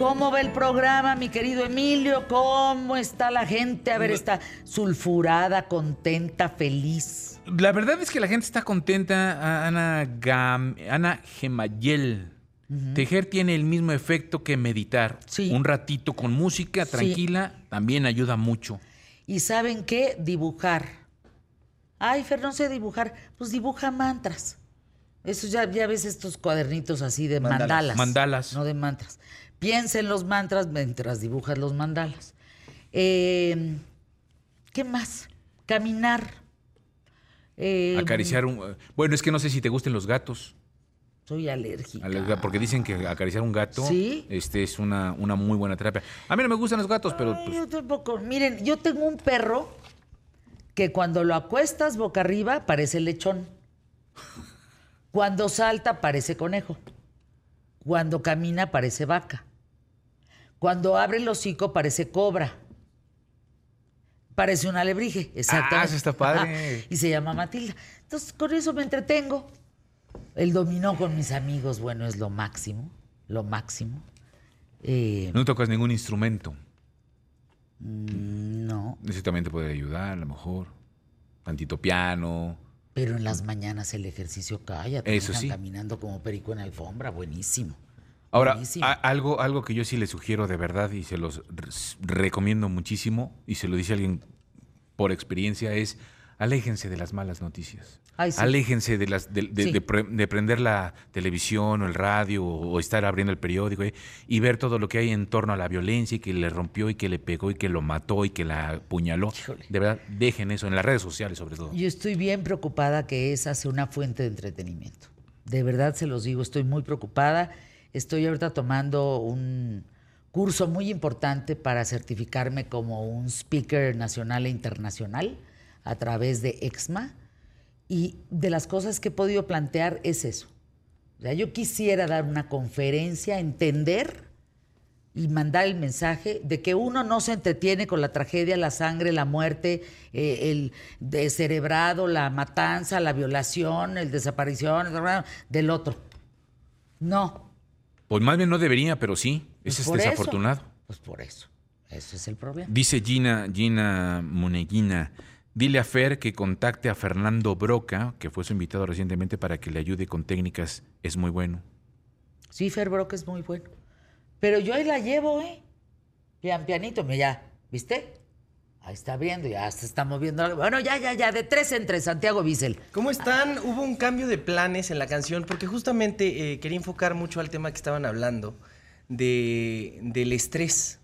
¿Cómo va el programa, mi querido Emilio? ¿Cómo está la gente? A ver, está sulfurada, contenta, feliz. La verdad es que la gente está contenta. Ana, Gam- Ana Gemayel. Tejer tiene el mismo efecto que meditar. Sí. Un ratito con música Sí. tranquila también ayuda mucho. ¿Y saben qué? Dibujar. Ay, Fer, no sé dibujar. Pues dibuja mantras. Eso ya, ya ves estos cuadernitos así de Mandalas. mandalas. Mandalas. No de mantras. Piensa en los mantras mientras dibujas los mandalas. Eh, ¿Qué más? Caminar. Eh, Acariciar un... Bueno, es que no sé si te gusten los gatos. Soy alérgica. Porque dicen que acariciar un gato ¿Sí? este, es una, una muy buena terapia. A mí no me gustan los gatos, pero Ay, pues, yo tampoco. Miren, yo tengo un perro que cuando lo acuestas boca arriba parece lechón. Cuando salta parece conejo. Cuando camina parece vaca. Cuando abre el hocico parece cobra. Parece un alebrije, exactamente. Ah, eso está padre. y se llama Matilda. Entonces, con eso me entretengo. El dominó con mis amigos, bueno, es lo máximo. Lo máximo. Eh, no tocas ningún instrumento. no. Ese también te puede ayudar, a lo mejor. Tantito piano. Pero en las mañanas el ejercicio calla. te Eso sí. Caminando como perico en alfombra, buenísimo. Ahora, a- algo, algo que yo sí les sugiero de verdad y se los re- recomiendo muchísimo, y se lo dice alguien por experiencia, es aléjense de las malas noticias. Ay, sí. Aléjense de, las, de, de- Sí. de pre- de prender la televisión o el radio o, o estar abriendo el periódico eh, y ver todo lo que hay en torno a la violencia y que le rompió y que le pegó y que lo mató y que la apuñaló. Híjole. De verdad, dejen eso en las redes sociales sobre todo. Yo estoy bien preocupada que esa sea una fuente de entretenimiento. De verdad se los digo, estoy muy preocupada. Estoy ahorita tomando un curso muy importante para certificarme como un speaker nacional e internacional a través de EXMA. Y de las cosas que he podido plantear es eso. O sea, yo quisiera dar una conferencia, entender y mandar el mensaje de que uno no se entretiene con la tragedia, la sangre, la muerte, eh, el descerebrado, la matanza, la violación, el desaparición del otro. No. Pues más bien no debería, pero sí, Pues ese es por eso. desafortunado. Pues por eso. Ese es el problema. Dice Gina, Gina Muneguina, dile a Fer que contacte a Fernando Broca, que fue su invitado recientemente para que le ayude con técnicas. Es muy bueno. Sí, Fer Brock es muy bueno. Pero yo ahí la llevo, ¿eh? Pian pianito, mira, ya, ¿viste? Ahí está abriendo, ya se está moviendo. Bueno, ya, ya, ya, de tres en tres, Santiago Bissell. ¿Cómo están? Hubo un cambio de planes en la canción porque justamente eh, quería enfocar mucho al tema que estaban hablando de, del estrés.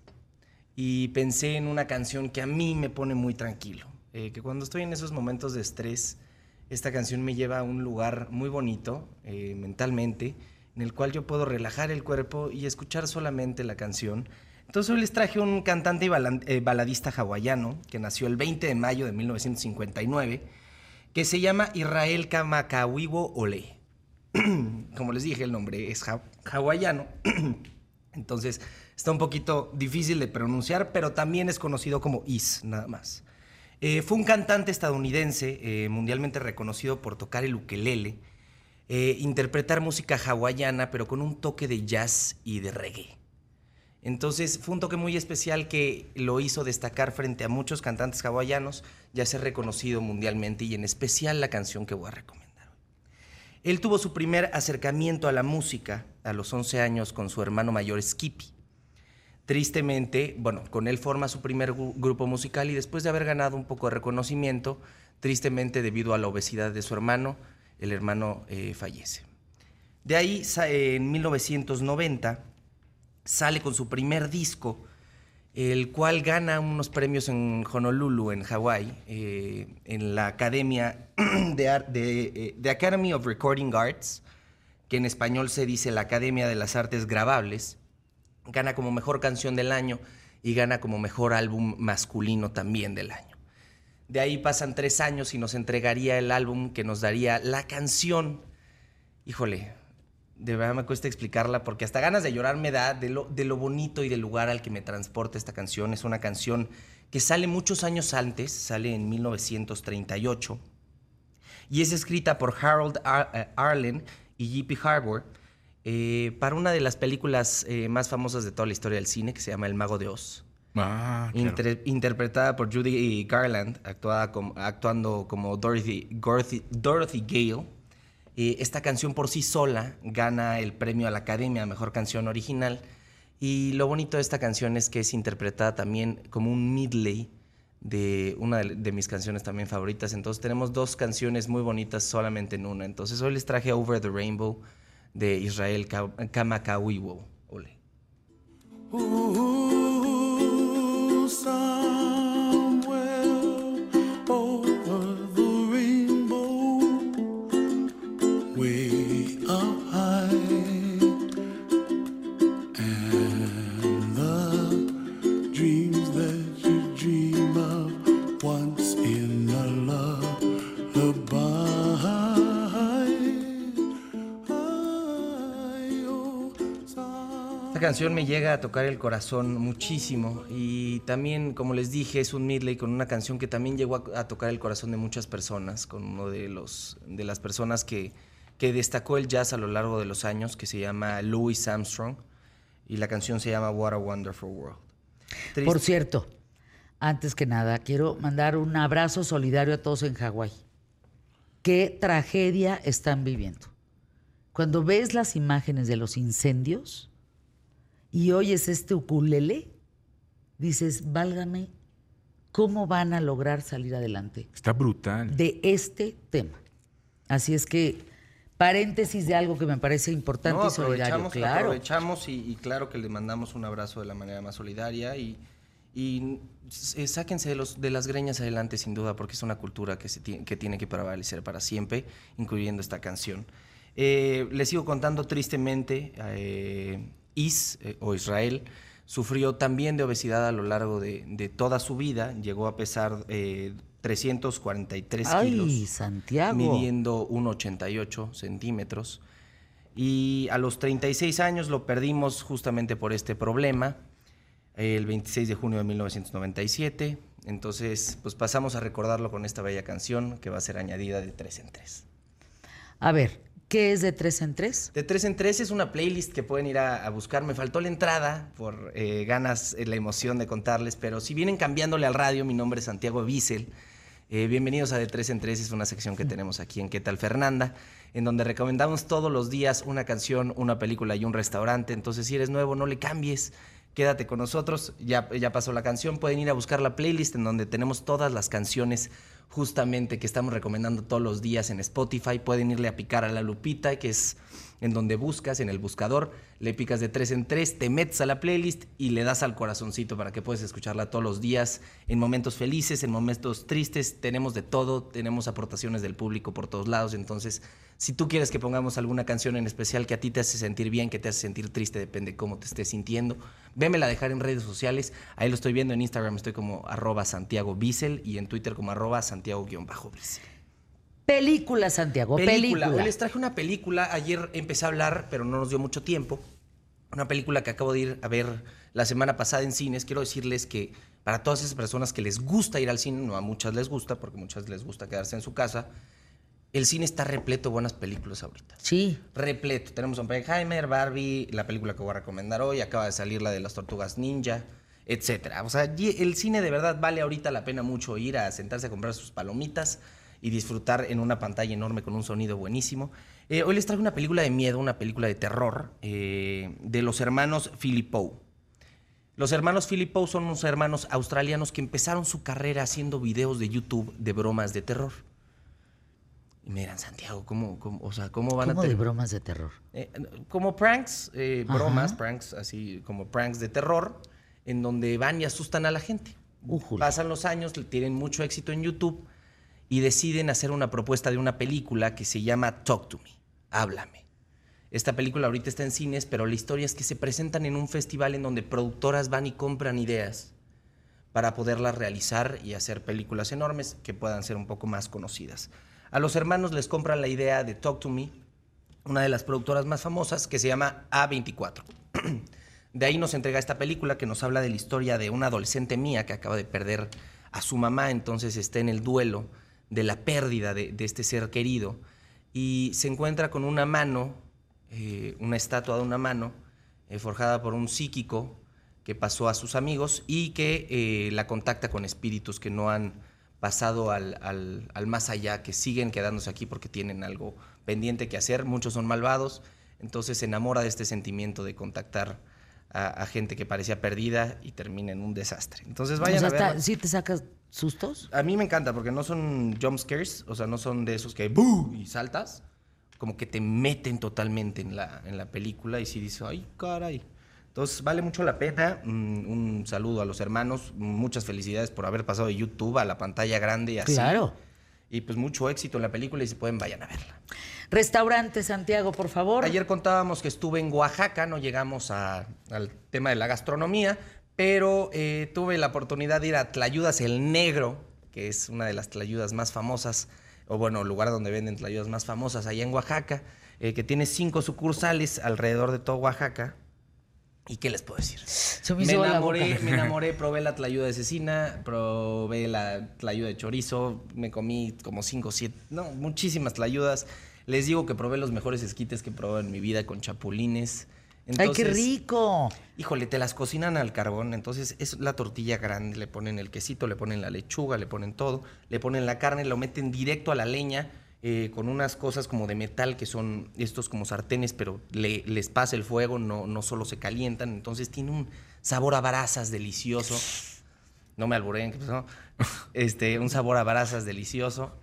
Y pensé en una canción que a mí me pone muy tranquilo. Eh, que cuando estoy en esos momentos de estrés, esta canción me lleva a un lugar muy bonito eh, mentalmente, en el cual yo puedo relajar el cuerpo y escuchar solamente la canción. Entonces hoy les traje un cantante y eh, baladista hawaiano que nació el 20 de mayo de 1959 que se llama Israel Kamakawiwo Ole. Como les dije, el nombre es ha- hawaiano. Entonces está un poquito difícil de pronunciar, pero también es conocido como Is, nada más. Eh, fue un cantante estadounidense eh, mundialmente reconocido por tocar el ukelele, interpretar música hawaiana, pero con un toque de jazz y de reggae. Entonces fue un toque muy especial que lo hizo destacar frente a muchos cantantes hawaianos, ya ser reconocido mundialmente y en especial la canción que voy a recomendar. Él tuvo su primer acercamiento a la música a los 11 años con su hermano mayor Skippy. Tristemente, bueno, con él forma su primer grupo musical y después de haber ganado un poco de reconocimiento, tristemente debido a la obesidad de su hermano, el hermano eh, fallece. De ahí, en 1990, sale con su primer disco, el cual gana unos premios en Honolulu, en Hawái, eh, en la Academia de, Ar- eh, de Academy of Recording Arts, que en español se dice la Academia de las Artes Grabables. Gana como mejor canción del año y gana como mejor álbum masculino también del año. De ahí pasan tres años y nos entregaría el álbum que nos daría la canción. Híjole, de verdad me cuesta explicarla porque hasta ganas de llorar me da de lo, de lo bonito y del lugar al que me transporta esta canción. Es una canción que sale muchos años antes, sale en 1938 y es escrita por Harold Ar- eh, Arlen y J.P. Harbour. eh, para una de las películas eh, más famosas de toda la historia del cine, que se llama El Mago de Oz. Ah, claro. Inter- interpretada por Judy Garland, actuada como- actuando como Dorothy, Dorothy, Dorothy Gale. Eh, esta canción por sí sola gana el premio a la Academia a Mejor Canción Original. Y lo bonito de esta canción es que es interpretada también como un medley de una de, mis canciones también favoritas. Entonces tenemos dos canciones muy bonitas solamente en una. Entonces hoy les traje Over the Rainbow de Israel Ka- Kamakawiwo. Ole. Ooh, canción me llega a tocar el corazón muchísimo y también, como les dije, es un medley con una canción que también llegó a, tocar el corazón de muchas personas, con uno de los de las personas que, que destacó el jazz a lo largo de los años, que se llama Louis Armstrong y la canción se llama What a Wonderful World. Por cierto, antes que nada, quiero mandar un abrazo solidario a todos en Hawái. ¿Qué tragedia están viviendo? Cuando ves las imágenes de los incendios y oyes este ukulele, dices, válgame, ¿cómo van a lograr salir adelante Está brutal. de este tema? Así es que, paréntesis de algo que me parece importante No, y solidario. aprovechamos, Claro. aprovechamos y, y claro que le mandamos un abrazo de la manera más solidaria y, y, eh, sáquense de, los, de las greñas adelante sin duda porque es una cultura que, se que tiene que prevalecer para siempre, incluyendo esta canción. Eh, les sigo contando tristemente, eh, Is eh, o Israel sufrió también de obesidad a lo largo de, de toda su vida, llegó a pesar eh, 343 Ay, kilos Santiago. midiendo 1,88 centímetros. Y a los 36 años lo perdimos justamente por este problema, el 26 de junio de 1997. Entonces, pues pasamos a recordarlo con esta bella canción que va a ser añadida de tres en tres. A ver, ¿qué es de tres en tres? De tres en tres es una playlist que pueden ir a, buscar. Me faltó la entrada por eh, ganas, eh, la emoción de contarles, pero si vienen cambiándole al radio, mi nombre es Santiago Bissell. Eh, bienvenidos a De tres en tres, es una sección que tenemos aquí en ¿Qué tal Fernanda? En donde recomendamos todos los días una canción, una película y un restaurante. Entonces, si eres nuevo, no le cambies. Quédate con nosotros, ya pasó la canción, pueden ir a buscar la playlist en donde tenemos todas las canciones justamente que estamos recomendando todos los días en Spotify, pueden irle a picar a la lupita, que es en donde buscas, en el buscador, le picas de tres en tres, te metes a la playlist y le das al corazoncito para que puedas escucharla todos los días, en momentos felices, en momentos tristes, tenemos de todo, tenemos aportaciones del público por todos lados, entonces si tú quieres que pongamos alguna canción en especial que a ti te hace sentir bien, que te hace sentir triste, depende cómo te estés sintiendo, vémela dejar en redes sociales, ahí lo estoy viendo en Instagram, estoy como arroba Santiago Bissell y en Twitter como arroba Santiago-Bissell. Película, Santiago, película. Hoy les traje una película. Ayer empecé a hablar, pero no nos dio mucho tiempo. Una película que acabo de ir a ver la semana pasada en cines. Quiero decirles que para todas esas personas que les gusta ir al cine, no a muchas les gusta, porque a muchas les gusta quedarse en su casa, el cine está repleto de buenas películas ahorita. Sí, Repleto. Tenemos Oppenheimer, Barbie, la película que voy a recomendar hoy, acaba de salir la de las tortugas ninja, etcétera. O sea, el cine de verdad vale ahorita la pena mucho ir a sentarse a comprar sus palomitas y disfrutar en una pantalla enorme con un sonido buenísimo. Eh, hoy les traigo una película de miedo, una película de terror eh, de los hermanos Philippou. Los hermanos Philippou son unos hermanos australianos que empezaron su carrera haciendo videos de YouTube de bromas de terror. Y me dirán, Santiago, ¿cómo, cómo- o sea, ¿cómo van a de tener- bromas de terror. eh, como pranks, bromas, Ajá. pranks, así como pranks de terror, en donde van y asustan a la gente. Pasan los años, tienen mucho éxito en YouTube y deciden hacer una propuesta de una película que se llama Talk to Me, Háblame. Esta película ahorita está en cines, pero la historia es que se presentan en un festival en donde productoras van y compran ideas para poderlas realizar y hacer películas enormes que puedan ser un poco más conocidas. A los hermanos les compran la idea de Talk to Me, una de las productoras más famosas que se llama A24. De ahí nos entrega esta película que nos habla de la historia de una adolescente mía que acaba de perder a su mamá, entonces está en el duelo de la pérdida de, este ser querido y se encuentra con una mano eh, una estatua de una mano eh, forjada por un psíquico que pasó a sus amigos y que eh, la contacta con espíritus que no han pasado al, al- al más allá, que siguen quedándose aquí porque tienen algo pendiente que hacer. Muchos son malvados, entonces se enamora de este sentimiento de contactar a, a gente que parecía perdida y termina en un desastre. Entonces vayan o sea, a está- ¿sí te sacas sustos? A mí me encanta porque no son jump scares, o sea, no son de esos que y saltas, como que te meten totalmente en la, en la película y sí dices, ay, caray. Entonces, vale mucho la pena. Mm, Un saludo a los hermanos, muchas felicidades por haber pasado de YouTube a la pantalla grande así. Claro. Y pues mucho éxito en la película y si pueden, vayan a verla. Restaurante Santiago, por favor. Ayer contábamos que estuve en Oaxaca, no llegamos a- al tema de la gastronomía, pero eh, tuve la oportunidad de ir a Tlayudas el Negro, que es una de las tlayudas más famosas, o bueno, lugar donde venden tlayudas más famosas allá en Oaxaca, eh, que tiene cinco sucursales alrededor de todo Oaxaca. ¿Y qué les puedo decir? Se me enamoré, me enamoré, probé la tlayuda de cecina, probé la tlayuda de chorizo, me comí como cinco, siete, no, muchísimas tlayudas. Les digo que probé los mejores esquites que he probado en mi vida con chapulines. ¡Ay, qué rico! Híjole, te las cocinan al carbón, entonces es la tortilla grande, le ponen el quesito, le ponen la lechuga, le ponen todo, le ponen la carne, lo meten directo a la leña eh, con unas cosas como de metal que son estos como sartenes, pero le- les pasa el fuego, no, no solo se calientan, entonces tiene un sabor a brasas delicioso. No me albureen, ¿qué pasó? Este, un sabor a brasas delicioso.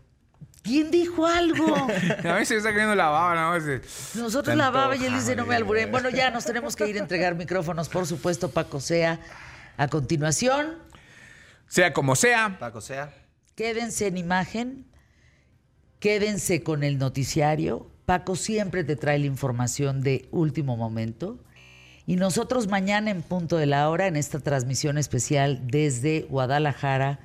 ¿Quién dijo algo? A mí se me está cayendo la baba, nada más. de- Nosotros la baba y él dice no me alburé. Bueno, ya nos tenemos que ir a entregar micrófonos, por supuesto, Paco Sea. A continuación, Sea como sea, Paco sea. quédense en imagen, quédense con el noticiario. Paco siempre te trae la información de último momento. Y nosotros mañana en punto de la hora, en esta transmisión especial desde Guadalajara,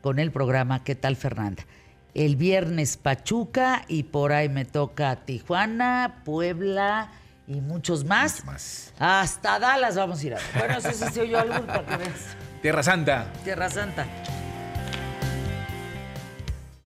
con el programa ¿Qué tal Fernanda? El viernes Pachuca y por ahí me toca Tijuana, Puebla y muchos más. Más. Hasta Dallas vamos a ir a. Bueno, eso sí se oyó algo para que veas. Tierra Santa. Tierra Santa.